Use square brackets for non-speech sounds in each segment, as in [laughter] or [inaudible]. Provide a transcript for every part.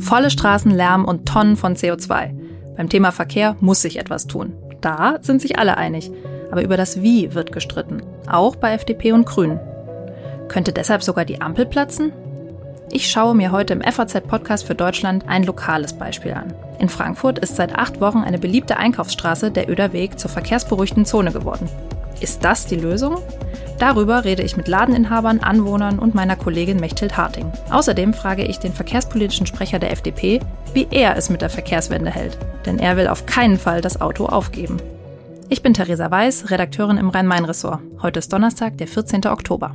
Volle Straßen, Lärm und Tonnen von CO2. Beim Thema Verkehr muss sich etwas tun. Da sind sich alle einig. Aber über das Wie wird gestritten. Auch bei FDP und Grünen. Könnte deshalb sogar die Ampel platzen? Ich schaue mir heute im FAZ-Podcast für Deutschland ein lokales Beispiel an. In Frankfurt ist seit acht Wochen eine beliebte Einkaufsstraße, der Öder Weg, zur verkehrsberuhigten Zone geworden. Ist das die Lösung? Darüber rede ich mit Ladeninhabern, Anwohnern und meiner Kollegin Mechthild Harting. Außerdem frage ich den verkehrspolitischen Sprecher der FDP, wie er es mit der Verkehrswende hält. Denn er will auf keinen Fall das Auto aufgeben. Ich bin Theresa Weiß, Redakteurin im Rhein-Main-Ressort. Heute ist Donnerstag, der 14. Oktober.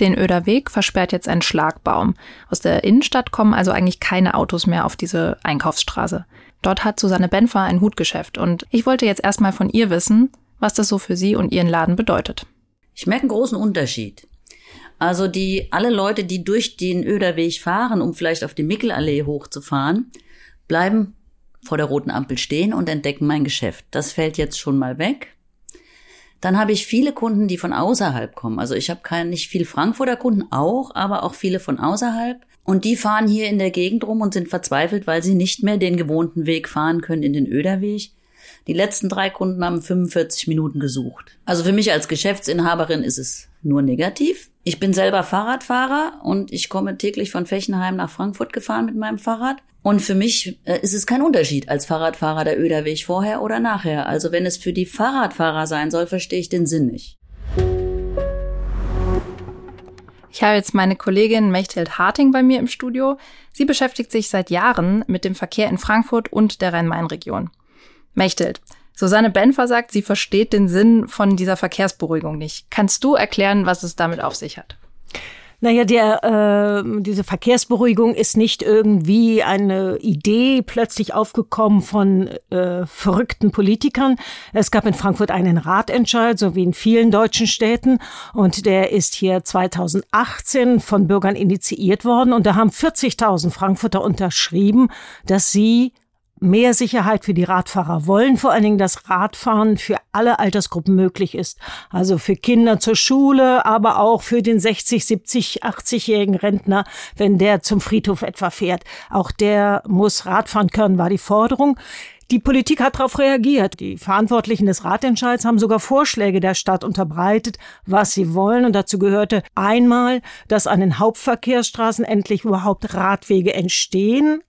Den Öder Weg versperrt jetzt ein Schlagbaum. Aus der Innenstadt kommen also eigentlich keine Autos mehr auf diese Einkaufsstraße. Dort hat Susanne Benfer ein Hutgeschäft und ich wollte jetzt erstmal von ihr wissen, was das so für sie und ihren Laden bedeutet. Ich merke einen großen Unterschied. Also die, alle Leute, die durch den Öderweg fahren, um vielleicht auf die Mickelallee hochzufahren, bleiben vor der roten Ampel stehen und entdecken mein Geschäft. Das fällt jetzt schon mal weg. Dann habe ich viele Kunden, die von außerhalb kommen. Also ich habe kein, nicht viel Frankfurter Kunden auch, aber auch viele von außerhalb. Und die fahren hier in der Gegend rum und sind verzweifelt, weil sie nicht mehr den gewohnten Weg fahren können in den Öderweg. Die letzten drei Kunden haben 45 Minuten gesucht. Also für mich als Geschäftsinhaberin ist es nur negativ. Ich bin selber Fahrradfahrer und ich komme täglich von Fechenheim nach Frankfurt gefahren mit meinem Fahrrad. Und für mich äh, ist es kein Unterschied als Fahrradfahrer der Öderweg vorher oder nachher. Also wenn es für die Fahrradfahrer sein soll, verstehe ich den Sinn nicht. Ich habe jetzt meine Kollegin Mechthild Harting bei mir im Studio. Sie beschäftigt sich seit Jahren mit dem Verkehr in Frankfurt und der Rhein-Main-Region. Mechthild, Susanne Benfer sagt, sie versteht den Sinn von dieser Verkehrsberuhigung nicht. Kannst du erklären, was es damit auf sich hat? Naja, der, äh, diese Verkehrsberuhigung ist nicht irgendwie eine Idee plötzlich aufgekommen von äh, verrückten Politikern. Es gab in Frankfurt einen Ratentscheid, so wie in vielen deutschen Städten. Und der ist hier 2018 von Bürgern initiiert worden. Und da haben 40.000 Frankfurter unterschrieben, dass sie mehr Sicherheit für die Radfahrer wollen, vor allen Dingen, dass Radfahren für alle Altersgruppen möglich ist. Also für Kinder zur Schule, aber auch für den 60, 70, 80-jährigen Rentner, wenn der zum Friedhof etwa fährt. Auch der muss Radfahren können, war die Forderung. Die Politik hat darauf reagiert. Die Verantwortlichen des Ratentscheids haben sogar Vorschläge der Stadt unterbreitet, was sie wollen. Und dazu gehörte einmal, dass an den Hauptverkehrsstraßen endlich überhaupt Radwege entstehen.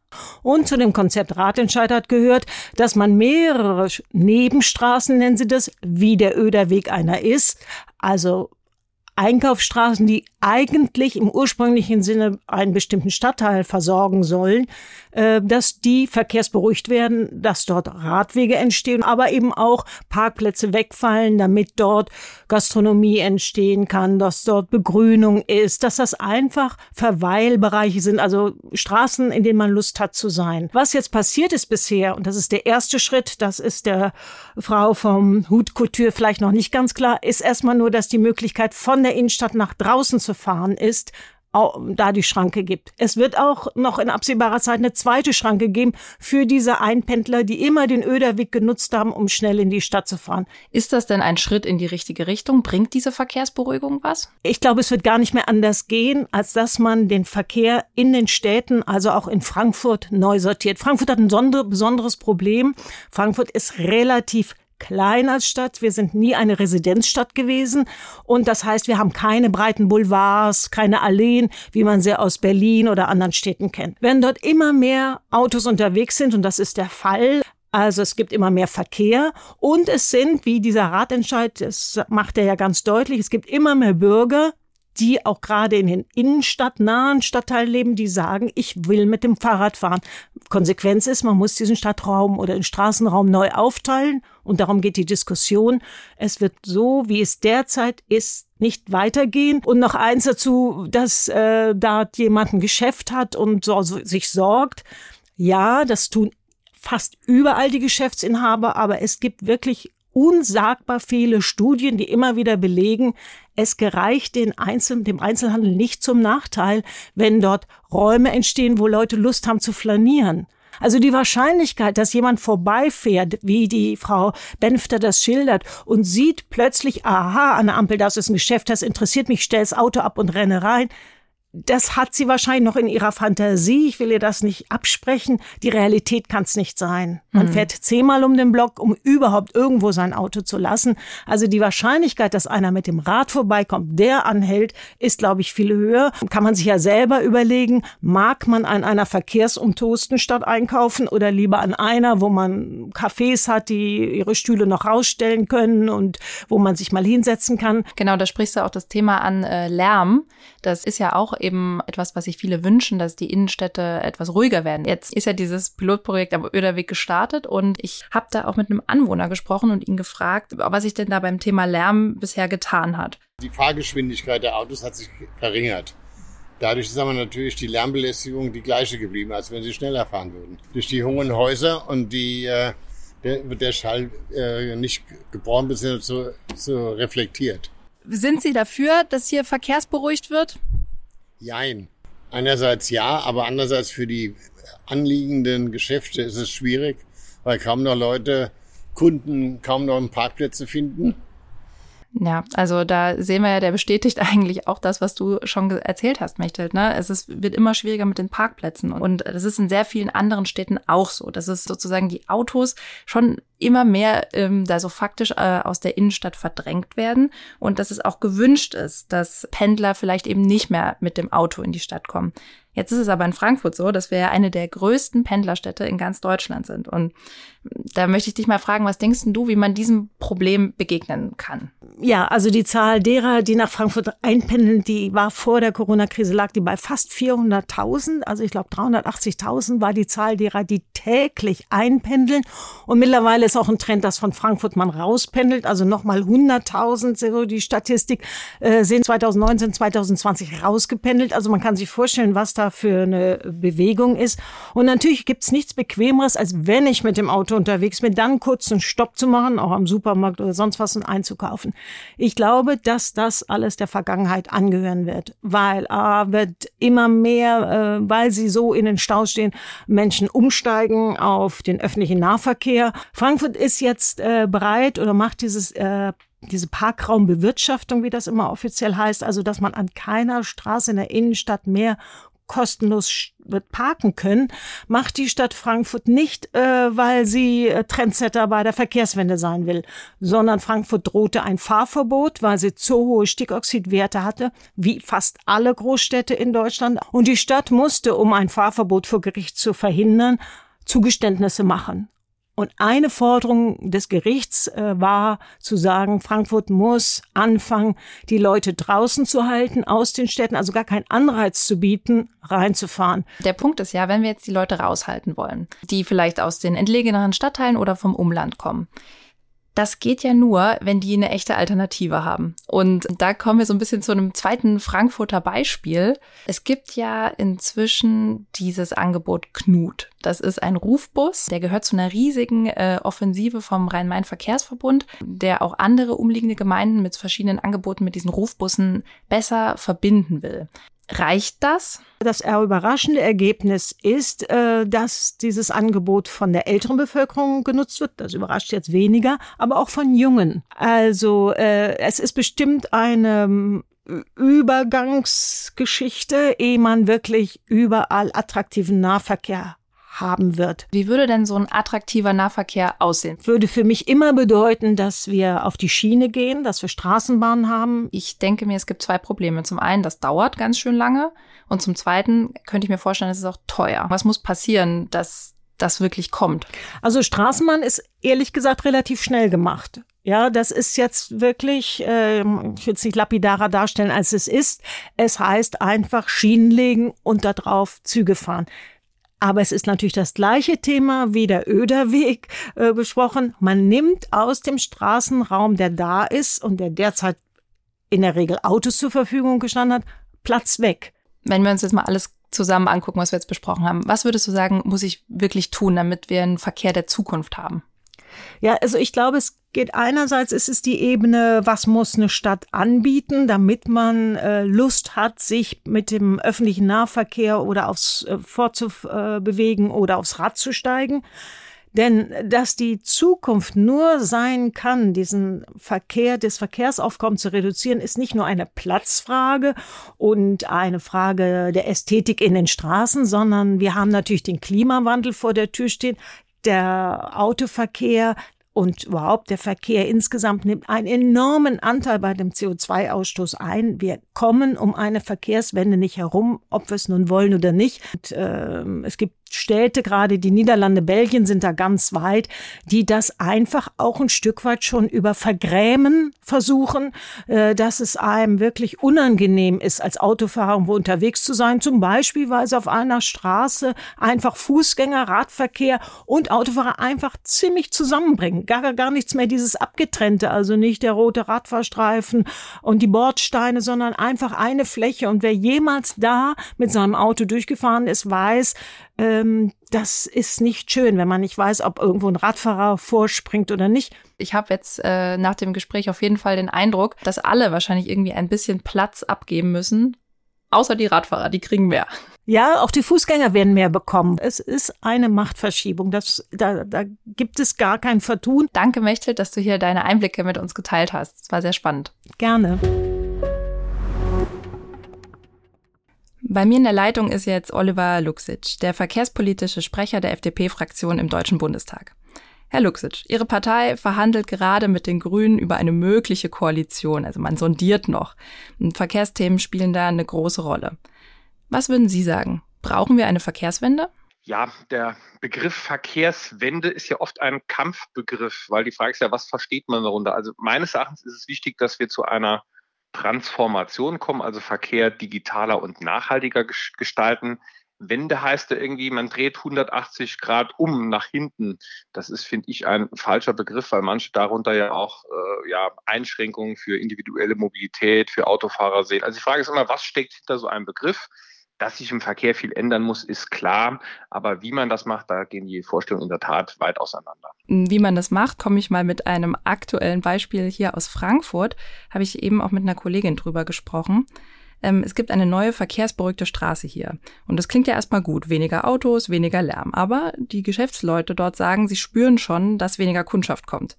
Und zu dem Konzept Ratentscheid hat gehört, dass man mehrere Nebenstraßen, nennen sie das, wie der Öderweg einer ist, also Einkaufsstraßen, die eigentlich im ursprünglichen Sinne einen bestimmten Stadtteil versorgen sollen, dass die verkehrsberuhigt werden, dass dort Radwege entstehen, aber eben auch Parkplätze wegfallen, damit dort Gastronomie entstehen kann, dass dort Begrünung ist, dass das einfach Verweilbereiche sind, also Straßen, in denen man Lust hat zu sein. Was jetzt passiert ist bisher, und das ist der erste Schritt, das ist der Frau vom Hut Couture vielleicht noch nicht ganz klar, ist erstmal nur, dass die Möglichkeit von der Innenstadt nach draußen zu fahren ist, da die Schranke gibt. Es wird auch noch in absehbarer Zeit eine zweite Schranke geben für diese Einpendler, die immer den Öderweg genutzt haben, um schnell in die Stadt zu fahren. Ist das denn ein Schritt in die richtige Richtung? Bringt diese Verkehrsberuhigung was? Ich glaube, es wird gar nicht mehr anders gehen, als dass man den Verkehr in den Städten, also auch in Frankfurt, neu sortiert. Frankfurt hat ein besonderes Problem. Frankfurt ist relativ klein als Stadt. Wir sind nie eine Residenzstadt gewesen. Und das heißt, wir haben keine breiten Boulevards, keine Alleen, wie man sie aus Berlin oder anderen Städten kennt. Wenn dort immer mehr Autos unterwegs sind, und das ist der Fall, also es gibt immer mehr Verkehr und es sind, wie dieser Ratentscheid, das macht er ja ganz deutlich, es gibt immer mehr Bürger, die auch gerade in den innenstadtnahen Stadtteilen leben, die sagen, ich will mit dem Fahrrad fahren. Konsequenz ist, man muss diesen Stadtraum oder den Straßenraum neu aufteilen und darum geht die Diskussion. Es wird so, wie es derzeit ist, nicht weitergehen. Und noch eins dazu, dass äh, da jemand ein Geschäft hat und so, so, sich sorgt. Ja, das tun fast überall die Geschäftsinhaber, aber es gibt wirklich unsagbar viele Studien, die immer wieder belegen, es gereicht den Einzel dem Einzelhandel nicht zum Nachteil, wenn dort Räume entstehen, wo Leute Lust haben zu flanieren. Also die Wahrscheinlichkeit, dass jemand vorbeifährt, wie die Frau Benfter das schildert, und sieht plötzlich, aha, an der Ampel, das ist ein Geschäft, das interessiert mich, stell das Auto ab und renne rein, das hat sie wahrscheinlich noch in ihrer Fantasie. Ich will ihr das nicht absprechen. Die Realität kann es nicht sein. Man mhm. fährt zehnmal um den Block, um überhaupt irgendwo sein Auto zu lassen. Also die Wahrscheinlichkeit, dass einer mit dem Rad vorbeikommt, der anhält, ist, glaube ich, viel höher. Kann man sich ja selber überlegen, mag man an einer verkehrsumtosten Stadt einkaufen oder lieber an einer, wo man Cafés hat, die ihre Stühle noch rausstellen können und wo man sich mal hinsetzen kann. Genau, da sprichst du auch das Thema an äh, Lärm. Das ist ja auch eben etwas, was sich viele wünschen, dass die Innenstädte etwas ruhiger werden. Jetzt ist ja dieses Pilotprojekt am Öderweg gestartet und ich habe da auch mit einem Anwohner gesprochen und ihn gefragt, was sich denn da beim Thema Lärm bisher getan hat. Die Fahrgeschwindigkeit der Autos hat sich verringert. Dadurch ist aber natürlich die Lärmbelästigung die gleiche geblieben, als wenn sie schneller fahren würden. Durch die hohen Häuser und die äh, der, wird der Schall äh, nicht gebrochen bzw. So, so reflektiert. Sind Sie dafür, dass hier verkehrsberuhigt wird? Jein. Einerseits ja, aber andererseits für die anliegenden Geschäfte ist es schwierig, weil kaum noch Leute, Kunden kaum noch Parkplätze finden. Ja, also da sehen wir ja, der bestätigt [laughs] eigentlich auch das, was du schon erzählt hast, Mechthild. Ne? Es ist, wird immer schwieriger mit den Parkplätzen. Und das ist in sehr vielen anderen Städten auch so. Das ist sozusagen die Autos schon immer mehr ähm, da so faktisch äh, aus der Innenstadt verdrängt werden und dass es auch gewünscht ist, dass Pendler vielleicht eben nicht mehr mit dem Auto in die Stadt kommen. Jetzt ist es aber in Frankfurt so, dass wir ja eine der größten Pendlerstädte in ganz Deutschland sind. Und da möchte ich dich mal fragen, was denkst du, wie man diesem Problem begegnen kann? Ja, also die Zahl derer, die nach Frankfurt einpendeln, die war vor der Corona-Krise, lag die bei fast 400.000. Also ich glaube 380.000 war die Zahl derer, die täglich einpendeln. Und mittlerweile ist auch ein Trend, dass von Frankfurt man rauspendelt. Also nochmal 100.000, so die Statistik, äh, sind 2019, 2020 rausgependelt. Also man kann sich vorstellen, was da für eine Bewegung ist. Und natürlich gibt's nichts Bequemeres, als wenn ich mit dem Auto unterwegs bin, dann kurz einen Stopp zu machen, auch am Supermarkt oder sonst was und einzukaufen. Ich glaube, dass das alles der Vergangenheit angehören wird, weil A, wird immer mehr, äh, weil sie so in den Stau stehen, Menschen umsteigen auf den öffentlichen Nahverkehr. Frankfurt ist jetzt äh, bereit oder macht dieses äh, diese Parkraumbewirtschaftung, wie das immer offiziell heißt, also dass man an keiner Straße in der Innenstadt mehr kostenlos wird parken können, macht die Stadt Frankfurt nicht, äh, weil sie äh, Trendsetter bei der Verkehrswende sein will, sondern Frankfurt drohte ein Fahrverbot, weil sie zu hohe Stickoxidwerte hatte, wie fast alle Großstädte in Deutschland. Und die Stadt musste, um ein Fahrverbot vor Gericht zu verhindern, Zugeständnisse machen. Und eine Forderung des Gerichts äh, war zu sagen, Frankfurt muss anfangen, die Leute draußen zu halten aus den Städten, also gar keinen Anreiz zu bieten, reinzufahren. Der Punkt ist ja, wenn wir jetzt die Leute raushalten wollen, die vielleicht aus den entlegeneren Stadtteilen oder vom Umland kommen, das geht ja nur, wenn die eine echte Alternative haben. Und da kommen wir so ein bisschen zu einem zweiten Frankfurter Beispiel. Es gibt ja inzwischen dieses Angebot Knut. Das ist ein Rufbus, der gehört zu einer riesigen äh, Offensive vom Rhein-Main-Verkehrsverbund, der auch andere umliegende Gemeinden mit verschiedenen Angeboten mit diesen Rufbussen besser verbinden will. Reicht das? Das überraschende Ergebnis ist, äh, dass dieses Angebot von der älteren Bevölkerung genutzt wird. Das überrascht jetzt weniger, aber auch von Jungen. Also äh, es ist bestimmt eine ähm, Übergangsgeschichte, ehe man wirklich überall attraktiven Nahverkehr haben wird. Wie würde denn so ein attraktiver Nahverkehr aussehen? Würde für mich immer bedeuten, dass wir auf die Schiene gehen, dass wir Straßenbahnen haben. Ich denke mir, es gibt zwei Probleme. Zum einen, das dauert ganz schön lange. Und zum zweiten könnte ich mir vorstellen, es ist auch teuer. Was muss passieren, dass das wirklich kommt? Also Straßenbahn ist ehrlich gesagt relativ schnell gemacht. Ja, das ist jetzt wirklich, äh, ich will es nicht lapidarer darstellen, als es ist. Es heißt einfach Schienen legen und darauf Züge fahren. Aber es ist natürlich das gleiche Thema wie der Öderweg äh, besprochen. Man nimmt aus dem Straßenraum, der da ist und der derzeit in der Regel Autos zur Verfügung gestanden hat, Platz weg. Wenn wir uns jetzt mal alles zusammen angucken, was wir jetzt besprochen haben, was würdest du sagen, muss ich wirklich tun, damit wir einen Verkehr der Zukunft haben? Ja, also ich glaube, es geht einerseits ist es die Ebene, was muss eine Stadt anbieten, damit man äh, Lust hat, sich mit dem öffentlichen Nahverkehr oder aufs äh, fortzubewegen äh, oder aufs Rad zu steigen. Denn dass die Zukunft nur sein kann, diesen Verkehr, das Verkehrsaufkommen zu reduzieren, ist nicht nur eine Platzfrage und eine Frage der Ästhetik in den Straßen, sondern wir haben natürlich den Klimawandel vor der Tür stehen der Autoverkehr und überhaupt der Verkehr insgesamt nimmt einen enormen Anteil bei dem CO2-Ausstoß ein. Wir kommen um eine Verkehrswende nicht herum, ob wir es nun wollen oder nicht. Und, äh, es gibt Städte, gerade die Niederlande, Belgien sind da ganz weit, die das einfach auch ein Stück weit schon über Vergrämen versuchen, äh, dass es einem wirklich unangenehm ist, als Autofahrer irgendwo unterwegs zu sein. Zum Beispiel, weil es auf einer Straße einfach Fußgänger, Radverkehr und Autofahrer einfach ziemlich zusammenbringen. Gar, gar nichts mehr dieses Abgetrennte, also nicht der rote Radfahrstreifen und die Bordsteine, sondern einfach eine Fläche. Und wer jemals da mit seinem Auto durchgefahren ist, weiß, ähm, das ist nicht schön, wenn man nicht weiß, ob irgendwo ein Radfahrer vorspringt oder nicht. Ich habe jetzt äh, nach dem Gespräch auf jeden Fall den Eindruck, dass alle wahrscheinlich irgendwie ein bisschen Platz abgeben müssen. Außer die Radfahrer, die kriegen mehr. Ja, auch die Fußgänger werden mehr bekommen. Es ist eine Machtverschiebung. Das, da, da gibt es gar kein Vertun. Danke, Mechthild, dass du hier deine Einblicke mit uns geteilt hast. Es war sehr spannend. Gerne. Bei mir in der Leitung ist jetzt Oliver Luxic, der verkehrspolitische Sprecher der FDP-Fraktion im Deutschen Bundestag. Herr Luxic, Ihre Partei verhandelt gerade mit den Grünen über eine mögliche Koalition, also man sondiert noch. Verkehrsthemen spielen da eine große Rolle. Was würden Sie sagen? Brauchen wir eine Verkehrswende? Ja, der Begriff Verkehrswende ist ja oft ein Kampfbegriff, weil die Frage ist ja, was versteht man darunter? Also meines Erachtens ist es wichtig, dass wir zu einer Transformation kommen, also Verkehr digitaler und nachhaltiger gestalten. Wende heißt ja irgendwie, man dreht 180 Grad um nach hinten. Das ist, finde ich, ein falscher Begriff, weil manche darunter ja auch äh, ja, Einschränkungen für individuelle Mobilität, für Autofahrer sehen. Also die Frage ist immer, was steckt hinter so einem Begriff? Dass sich im Verkehr viel ändern muss, ist klar. Aber wie man das macht, da gehen die Vorstellungen in der Tat weit auseinander. Wie man das macht, komme ich mal mit einem aktuellen Beispiel hier aus Frankfurt. Habe ich eben auch mit einer Kollegin drüber gesprochen. Ähm, es gibt eine neue verkehrsberuhigte Straße hier. Und das klingt ja erstmal gut. Weniger Autos, weniger Lärm. Aber die Geschäftsleute dort sagen, sie spüren schon, dass weniger Kundschaft kommt.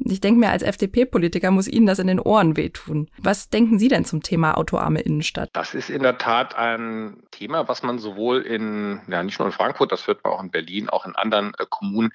Ich denke mir, als FDP-Politiker muss Ihnen das in den Ohren wehtun. Was denken Sie denn zum Thema autoarme Innenstadt? Das ist in der Tat ein Thema, was man sowohl in, ja nicht nur in Frankfurt, das hört man auch in Berlin, auch in anderen äh, Kommunen,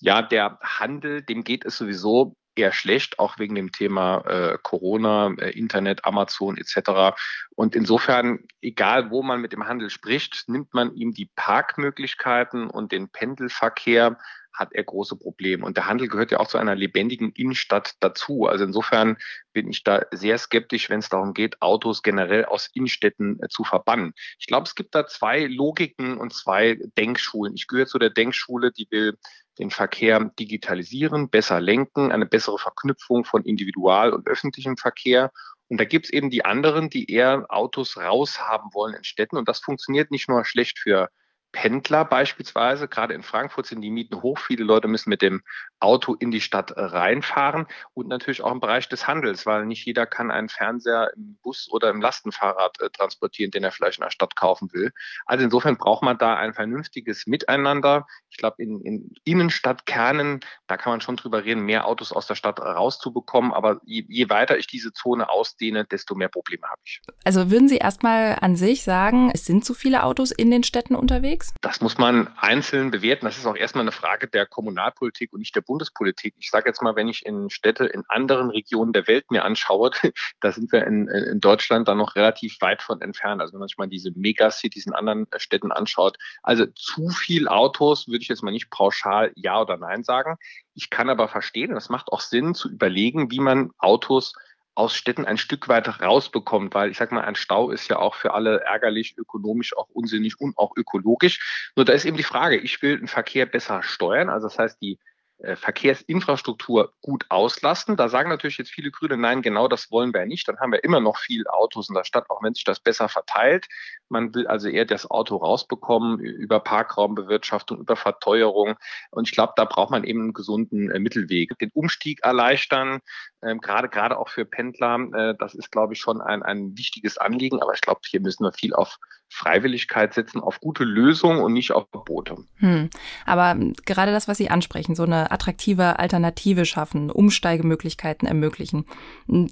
ja, der Handel, dem geht es sowieso eher schlecht, auch wegen dem Thema äh, Corona, äh, Internet, Amazon etc. Und insofern, egal wo man mit dem Handel spricht, nimmt man ihm die Parkmöglichkeiten und den Pendelverkehr hat er große Probleme. Und der Handel gehört ja auch zu einer lebendigen Innenstadt dazu. Also insofern bin ich da sehr skeptisch, wenn es darum geht, Autos generell aus Innenstädten äh, zu verbannen. Ich glaube, es gibt da zwei Logiken und zwei Denkschulen. Ich gehöre zu der Denkschule, die will den Verkehr digitalisieren, besser lenken, eine bessere Verknüpfung von Individual- und öffentlichem Verkehr. Und da gibt es eben die anderen, die eher Autos raushaben wollen in Städten. Und das funktioniert nicht nur schlecht für Pendler beispielsweise, gerade in Frankfurt sind die Mieten hoch. Viele Leute müssen mit dem Auto in die Stadt reinfahren und natürlich auch im Bereich des Handels, weil nicht jeder kann einen Fernseher im Bus oder im Lastenfahrrad äh, transportieren, den er vielleicht in der Stadt kaufen will. Also insofern braucht man da ein vernünftiges Miteinander. Ich glaube, in, in Innenstadtkernen, da kann man schon drüber reden, mehr Autos aus der Stadt rauszubekommen. Aber je, je weiter ich diese Zone ausdehne, desto mehr Probleme habe ich. Also würden Sie erstmal an sich sagen, es sind zu viele Autos in den Städten unterwegs? Das muss man einzeln bewerten. Das ist auch erstmal eine Frage der Kommunalpolitik und nicht der Bundespolitik. Ich sage jetzt mal, wenn ich in Städte in anderen Regionen der Welt mir anschaue, [laughs] da sind wir in, in Deutschland dann noch relativ weit von entfernt. Also wenn man sich mal diese Megacities in anderen Städten anschaut. Also zu viel Autos würde ich jetzt mal nicht pauschal Ja oder Nein sagen. Ich kann aber verstehen, das macht auch Sinn zu überlegen, wie man Autos aus Städten ein Stück weit rausbekommt, weil ich sag mal, ein Stau ist ja auch für alle ärgerlich, ökonomisch auch unsinnig und auch ökologisch. Nur da ist eben die Frage, ich will den Verkehr besser steuern, also das heißt, die äh, Verkehrsinfrastruktur gut auslasten. Da sagen natürlich jetzt viele Grüne, nein, genau das wollen wir nicht. Dann haben wir immer noch viel Autos in der Stadt, auch wenn sich das besser verteilt. Man will also eher das Auto rausbekommen über Parkraumbewirtschaftung, über Verteuerung. Und ich glaube, da braucht man eben einen gesunden äh, Mittelweg. Den Umstieg erleichtern, äh, gerade gerade auch für Pendler, äh, das ist, glaube ich, schon ein, ein wichtiges Anliegen. Aber ich glaube, hier müssen wir viel auf Freiwilligkeit setzen, auf gute Lösungen und nicht auf Verbote. Hm. Aber gerade das, was Sie ansprechen, so eine attraktive Alternative schaffen, Umsteigemöglichkeiten ermöglichen.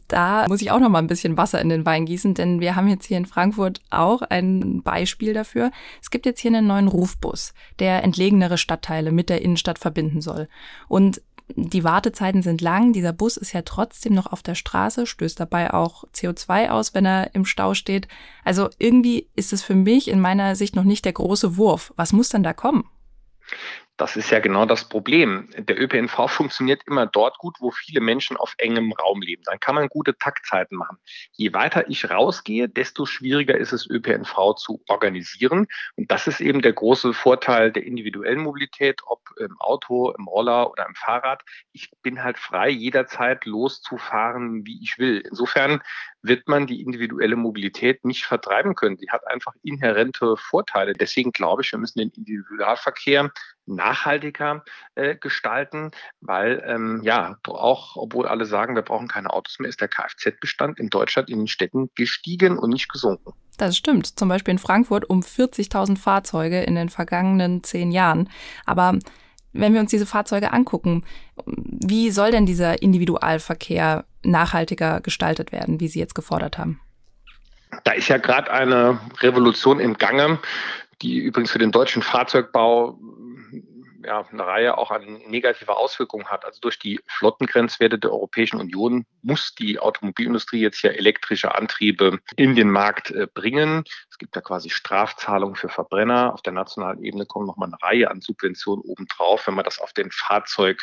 Da muss ich auch noch mal ein bisschen Wasser in den Wein gießen, denn wir haben jetzt hier in Frankfurt auch ein Beispiel dafür. Es gibt jetzt hier einen neuen Rufbus, der entlegenere Stadtteile mit der Innenstadt verbinden soll. Und die Wartezeiten sind lang. Dieser Bus ist ja trotzdem noch auf der Straße, stößt dabei auch CO2 aus, wenn er im Stau steht. Also irgendwie ist es für mich in meiner Sicht noch nicht der große Wurf. Was muss dann da kommen? Das ist ja genau das Problem. Der ÖPNV [laughs] funktioniert immer dort gut, wo viele Menschen auf engem Raum leben. Dann kann man gute Taktzeiten machen. Je weiter ich rausgehe, desto schwieriger ist es, ÖPNV zu organisieren. Und das ist eben der große Vorteil der individuellen Mobilität, ob im Auto, im Roller oder im Fahrrad. Ich bin halt frei, jederzeit loszufahren, wie ich will. Insofern wird man die individuelle Mobilität nicht vertreiben können. Sie hat einfach inhärente Vorteile. Deswegen glaube ich, wir müssen den Individualverkehr nachhaltiger äh, gestalten, weil ähm, ja auch, obwohl alle sagen, wir brauchen keine Autos mehr, ist der Kfz-Bestand in Deutschland in den Städten gestiegen und nicht gesunken. Das stimmt. Zum Beispiel in Frankfurt um 40.000 Fahrzeuge in den vergangenen zehn Jahren. Aber wenn wir uns diese Fahrzeuge angucken, wie soll denn dieser Individualverkehr nachhaltiger gestaltet werden, wie Sie jetzt gefordert haben? Da ist ja gerade eine Revolution im Gange, die übrigens für den deutschen Fahrzeugbau ja, eine Reihe auch an negativer Auswirkungen hat. Also durch die Flottengrenzwerte der Europäischen Union muss die Automobilindustrie jetzt hier elektrische Antriebe in den Markt äh, bringen. Es gibt ja quasi Strafzahlungen für Verbrenner. Auf der nationalen Ebene kommen nochmal eine Reihe an Subventionen obendrauf. Wenn man das auf den Fahrzeug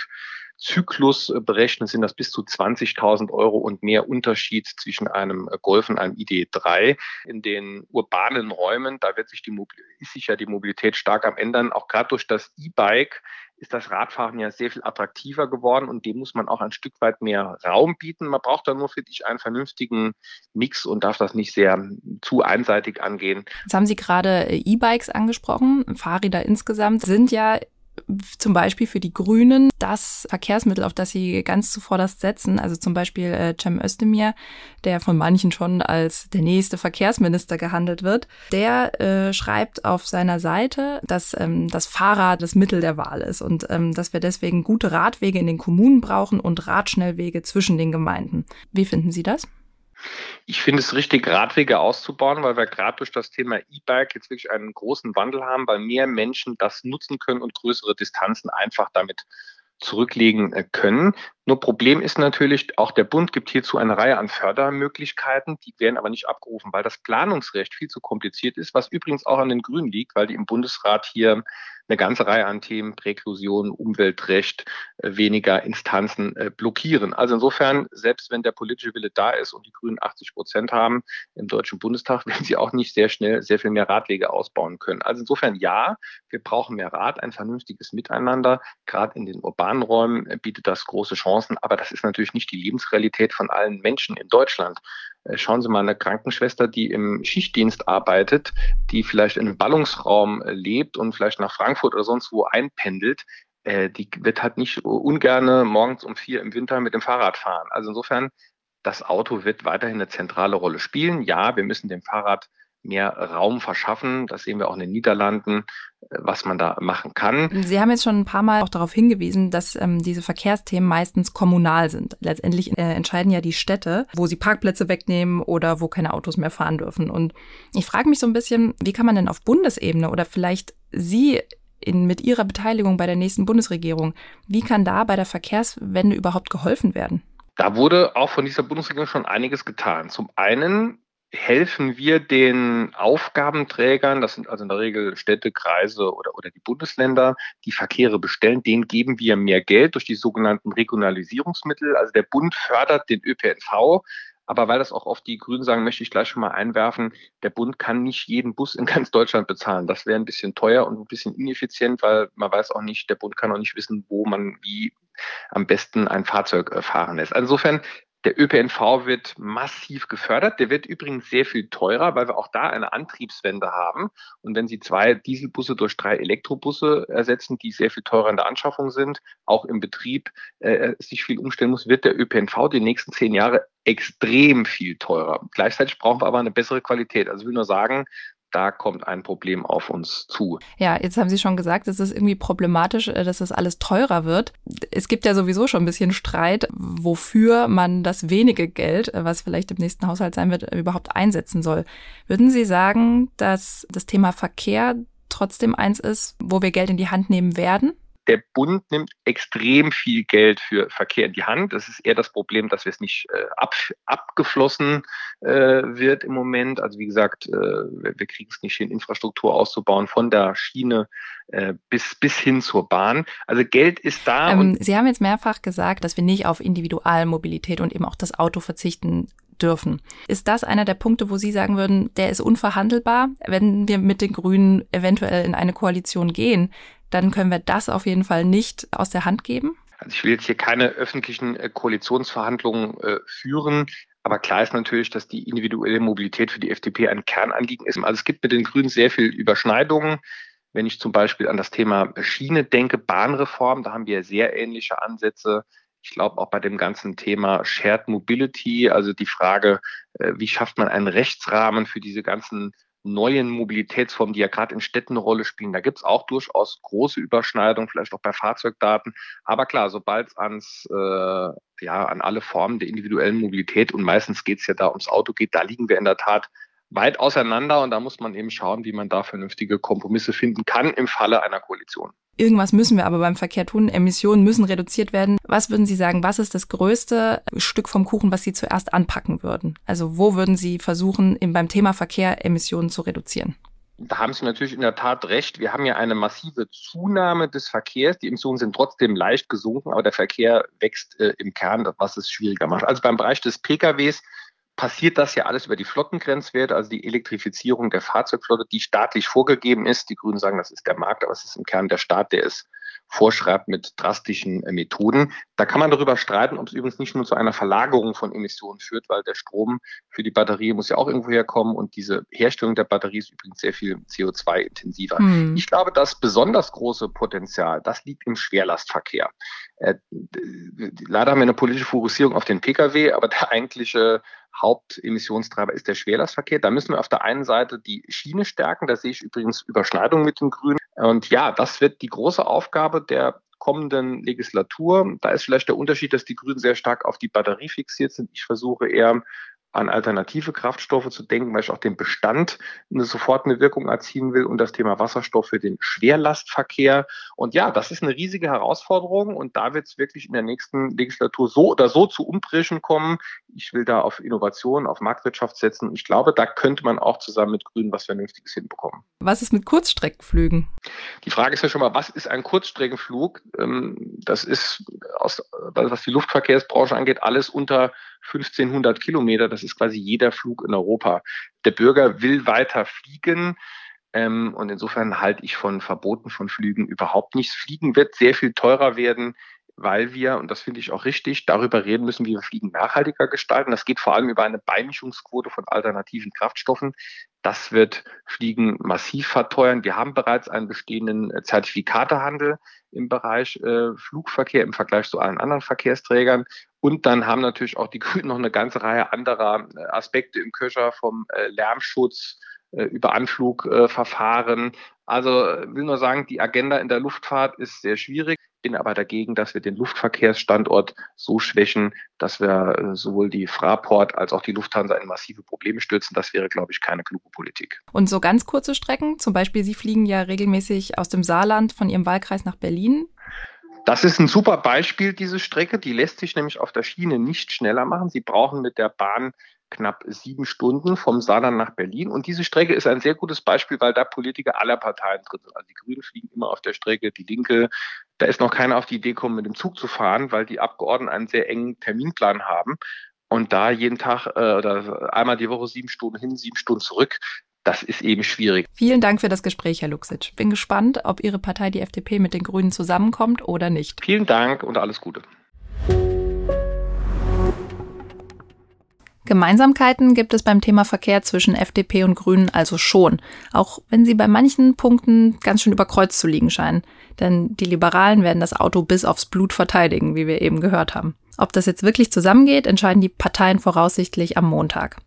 Zyklus äh, berechnet, sind das bis zu 20.000 Euro und mehr Unterschied zwischen einem äh, Golf und einem ID3. In den urbanen Räumen, da wird sich die, ist sich ja die Mobilität stark am ändern. Auch gerade durch das E-Bike ist das Radfahren ja sehr viel attraktiver geworden und dem muss man auch ein Stück weit mehr Raum bieten. Man braucht da nur, finde ich, einen vernünftigen Mix und darf das nicht sehr zu einseitig angehen. Jetzt haben Sie gerade äh, E-Bikes angesprochen. Fahrräder insgesamt sind ja zum Beispiel für die Grünen das Verkehrsmittel, auf das sie ganz zuvorderst setzen, also zum Beispiel äh, Cem Özdemir, der von manchen schon als der nächste Verkehrsminister gehandelt wird, der äh, schreibt auf seiner Seite, dass ähm, das Fahrrad das Mittel der Wahl ist und ähm, dass wir deswegen gute Radwege in den Kommunen brauchen und Radschnellwege zwischen den Gemeinden. Wie finden Sie das? Ich finde es richtig, Radwege auszubauen, weil wir gerade durch das Thema E-Bike jetzt wirklich einen großen Wandel haben, weil mehr Menschen das nutzen können und größere Distanzen einfach damit zurücklegen äh, können. Nur Problem ist natürlich, auch der Bund gibt hierzu eine Reihe an Fördermöglichkeiten, die werden aber nicht abgerufen, weil das Planungsrecht viel zu kompliziert ist, was übrigens auch an den Grünen liegt, weil die im Bundesrat hier eine ganze Reihe an Themen, Präklusion, Umweltrecht, äh, weniger Instanzen äh, blockieren. Also insofern, selbst wenn der politische Wille da ist und die Grünen 80 Prozent haben im Deutschen Bundestag, [laughs] werden sie auch nicht sehr schnell sehr viel mehr Radwege ausbauen können. Also insofern ja, wir brauchen mehr Rad, ein vernünftiges Miteinander. Gerade in den urbanen Räumen äh, bietet das große Chancen, aber das ist natürlich nicht die Lebensrealität von allen Menschen in Deutschland. Äh, schauen Sie mal eine Krankenschwester, die im Schichtdienst arbeitet, die vielleicht in einem Ballungsraum äh, lebt und vielleicht nach Frankfurt oder sonst wo einpendelt. Äh, die wird halt nicht ungerne morgens um vier im Winter mit dem Fahrrad fahren. Also insofern, das Auto wird weiterhin eine zentrale Rolle spielen. Ja, wir müssen dem Fahrrad mehr Raum verschaffen. Das sehen wir auch in den Niederlanden, äh, was man da machen kann. Sie haben jetzt schon ein paar Mal auch darauf hingewiesen, dass ähm, diese Verkehrsthemen meistens kommunal sind. Letztendlich äh, entscheiden ja die Städte, wo sie Parkplätze wegnehmen oder wo keine Autos mehr fahren dürfen. Und ich frage mich so ein bisschen, wie kann man denn auf Bundesebene oder vielleicht Sie in, mit Ihrer Beteiligung bei der nächsten Bundesregierung. Wie kann da bei der Verkehrswende überhaupt geholfen werden? Da wurde auch von dieser Bundesregierung schon einiges getan. Zum einen helfen wir den Aufgabenträgern, das sind also in der Regel Städte, Kreise oder, oder die Bundesländer, die Verkehre bestellen, denen geben wir mehr Geld durch die sogenannten Regionalisierungsmittel. Also der Bund fördert den ÖPNV, aber weil das auch oft die Grünen sagen, möchte ich gleich schon mal einwerfen, der Bund kann nicht jeden Bus in ganz Deutschland bezahlen. Das wäre ein bisschen teuer und ein bisschen ineffizient, weil man weiß auch nicht, der Bund kann auch nicht wissen, wo man wie am besten ein Fahrzeug äh, fahren lässt. Insofern der ÖPNV wird massiv gefördert. Der wird übrigens sehr viel teurer, weil wir auch da eine Antriebswende haben. Und wenn Sie zwei Dieselbusse durch drei Elektrobusse ersetzen, die sehr viel teurer in der Anschaffung sind, auch im Betrieb äh, sich viel umstellen muss, wird der ÖPNV die nächsten zehn Jahre extrem viel teurer. Gleichzeitig brauchen wir aber eine bessere Qualität. Also ich will nur sagen, da kommt ein Problem auf uns zu. Ja, jetzt haben Sie schon gesagt, es ist irgendwie problematisch, äh, dass das alles teurer wird. Es gibt ja sowieso schon ein bisschen Streit, wofür man das wenige Geld, äh, was vielleicht im nächsten Haushalt sein wird, überhaupt einsetzen soll. Würden Sie sagen, dass das Thema Verkehr trotzdem eins ist, wo wir Geld in die Hand nehmen werden? Der Bund nimmt extrem viel Geld für Verkehr in die Hand. Das ist eher das Problem, dass es nicht äh, ab, abgeflossen äh, wird im Moment. Also wie gesagt, äh, wir, wir kriegen es nicht hin, Infrastruktur auszubauen von der Schiene äh, bis, bis hin zur Bahn. Also Geld ist da. Ähm, Sie haben jetzt mehrfach gesagt, dass wir nicht auf Individualmobilität und eben auch das Auto verzichten dürfen. Ist das einer der Punkte, wo Sie sagen würden, der ist unverhandelbar? Wenn wir mit den Grünen eventuell in eine Koalition gehen, dann können wir das auf jeden Fall nicht aus der Hand geben? Also ich will jetzt hier keine öffentlichen äh, Koalitionsverhandlungen äh, führen. Aber klar ist natürlich, dass die individuelle Mobilität für die FDP ein Kernanliegen ist. Also es gibt mit den Grünen sehr viel Überschneidungen. Wenn ich zum Beispiel an das Thema Schiene denke, Bahnreform, da haben wir sehr ähnliche Ansätze. Ich glaube auch bei dem ganzen Thema Shared Mobility, also die Frage, äh, wie schafft man einen Rechtsrahmen für diese ganzen neuen Mobilitätsformen, die ja gerade in Städten eine Rolle spielen. Da gibt es auch durchaus große Überschneidungen, vielleicht auch bei Fahrzeugdaten. Aber klar, sobald es ans äh, ja an alle Formen der individuellen Mobilität und meistens geht es ja da ums Auto geht, da liegen wir in der Tat weit auseinander und da muss man eben schauen, wie man da vernünftige Kompromisse finden kann im Falle einer Koalition. Irgendwas müssen wir aber beim Verkehr tun. Emissionen müssen reduziert werden. Was würden Sie sagen, was ist das größte Stück vom Kuchen, was Sie zuerst anpacken würden? Also wo würden Sie versuchen, beim Thema Verkehr Emissionen zu reduzieren? Da haben Sie natürlich in der Tat recht. Wir haben ja eine massive Zunahme des Verkehrs. Die Emissionen sind trotzdem leicht gesunken, aber der Verkehr wächst äh, im Kern, was es schwieriger macht. Also beim Bereich des PKWs passiert das ja alles über die Flottengrenzwerte, also die Elektrifizierung der Fahrzeugflotte, die staatlich vorgegeben ist. Die Grünen sagen, das ist der Markt, aber es ist im Kern der Staat, der es vorschreibt mit drastischen äh, Methoden. Da kann man darüber streiten, ob es übrigens nicht nur zu einer Verlagerung von Emissionen führt, weil der Strom für die Batterie muss ja auch irgendwo herkommen und diese Herstellung der Batterie ist übrigens sehr viel CO2-intensiver. Hm. Ich glaube, das besonders große Potenzial, das liegt im Schwerlastverkehr. Äh, leider haben wir eine politische Fokussierung auf den Pkw, aber der eigentliche Hauptemissionstreiber ist der Schwerlastverkehr. Da müssen wir auf der einen Seite die Schiene stärken. Da sehe ich übrigens Überschneidungen mit den Grünen. Und ja, das wird die große Aufgabe der kommenden Legislatur. Da ist vielleicht der Unterschied, dass die Grünen sehr stark auf die Batterie fixiert sind. Ich versuche eher an alternative Kraftstoffe zu denken, weil ich auch den Bestand eine sofort eine Wirkung erzielen will und das Thema Wasserstoff für den Schwerlastverkehr. Und ja, das ist eine riesige Herausforderung und da wird es wirklich in der nächsten Legislatur so oder so zu Umbrischen kommen. Ich will da auf Innovation, auf Marktwirtschaft setzen. Ich glaube, da könnte man auch zusammen mit Grünen was Vernünftiges hinbekommen. Was ist mit Kurzstreckenflügen? Die Frage ist ja schon mal, was ist ein Kurzstreckenflug? Ähm, das ist, was die Luftverkehrsbranche angeht, alles unter 1500 Kilometer. Das ist quasi jeder Flug in Europa. Der Bürger will weiter fliegen. Ähm, und insofern halte ich von Verboten von Flügen überhaupt nichts. Fliegen wird sehr viel teurer werden, weil wir, und das finde ich auch richtig, darüber reden müssen, wie wir Fliegen nachhaltiger gestalten. Das geht vor allem über eine Beimischungsquote von alternativen Kraftstoffen. Das wird Fliegen massiv verteuern. Wir haben bereits einen bestehenden Zertifikatehandel im Bereich äh, Flugverkehr im Vergleich zu allen anderen Verkehrsträgern. Und dann haben natürlich auch die [laughs] Grünen noch eine ganze Reihe anderer äh, Aspekte im Köcher vom äh, Lärmschutz äh, über Anflugverfahren. Also will nur sagen, die Agenda in der Luftfahrt ist sehr schwierig. bin aber dagegen, dass wir den Luftverkehrsstandort so schwächen, dass wir sowohl die Fraport als auch die Lufthansa in massive Probleme stürzen. Das wäre, glaube ich, keine kluge Politik. Und so ganz kurze Strecken, zum Beispiel Sie fliegen ja regelmäßig aus dem Saarland von Ihrem Wahlkreis nach Berlin. Das ist ein super Beispiel, diese Strecke. Die lässt sich nämlich auf der Schiene nicht schneller machen. Sie brauchen mit der Bahn knapp sieben Stunden vom Saarland nach Berlin. Und diese Strecke ist ein sehr gutes Beispiel, weil da Politiker aller Parteien drin sind. Also die Grünen fliegen immer auf der Strecke, die Linke. Da ist noch keiner auf die Idee gekommen, mit dem Zug zu fahren, weil die Abgeordneten einen sehr engen Terminplan haben. Und da jeden Tag äh, oder einmal die Woche sieben Stunden hin, sieben Stunden zurück, das ist eben schwierig. Vielen Dank für das Gespräch, Herr Luxic. Bin gespannt, ob Ihre Partei, die FDP, mit den Grünen zusammenkommt oder nicht. Vielen Dank und alles Gute. Gemeinsamkeiten gibt es beim Thema Verkehr zwischen FDP und Grünen also schon, auch wenn sie bei manchen Punkten ganz schön überkreuzt zu liegen scheinen. Denn die Liberalen werden das Auto bis aufs Blut verteidigen, wie wir eben gehört haben. Ob das jetzt wirklich zusammengeht, entscheiden die Parteien voraussichtlich am Montag.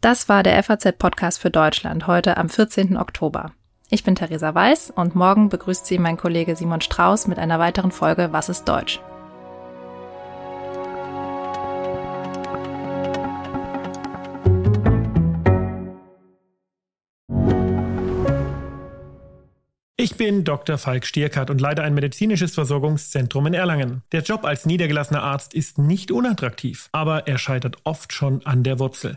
Das war der FAZ-Podcast für Deutschland heute am 14. Oktober. Ich bin Theresa Weiß und morgen begrüßt Sie mein Kollege Simon Strauß mit einer weiteren Folge Was ist Deutsch? Ich bin Dr. Falk Stierkart und leite ein medizinisches Versorgungszentrum in Erlangen. Der Job als niedergelassener Arzt ist nicht unattraktiv, aber er scheitert oft schon an der Wurzel.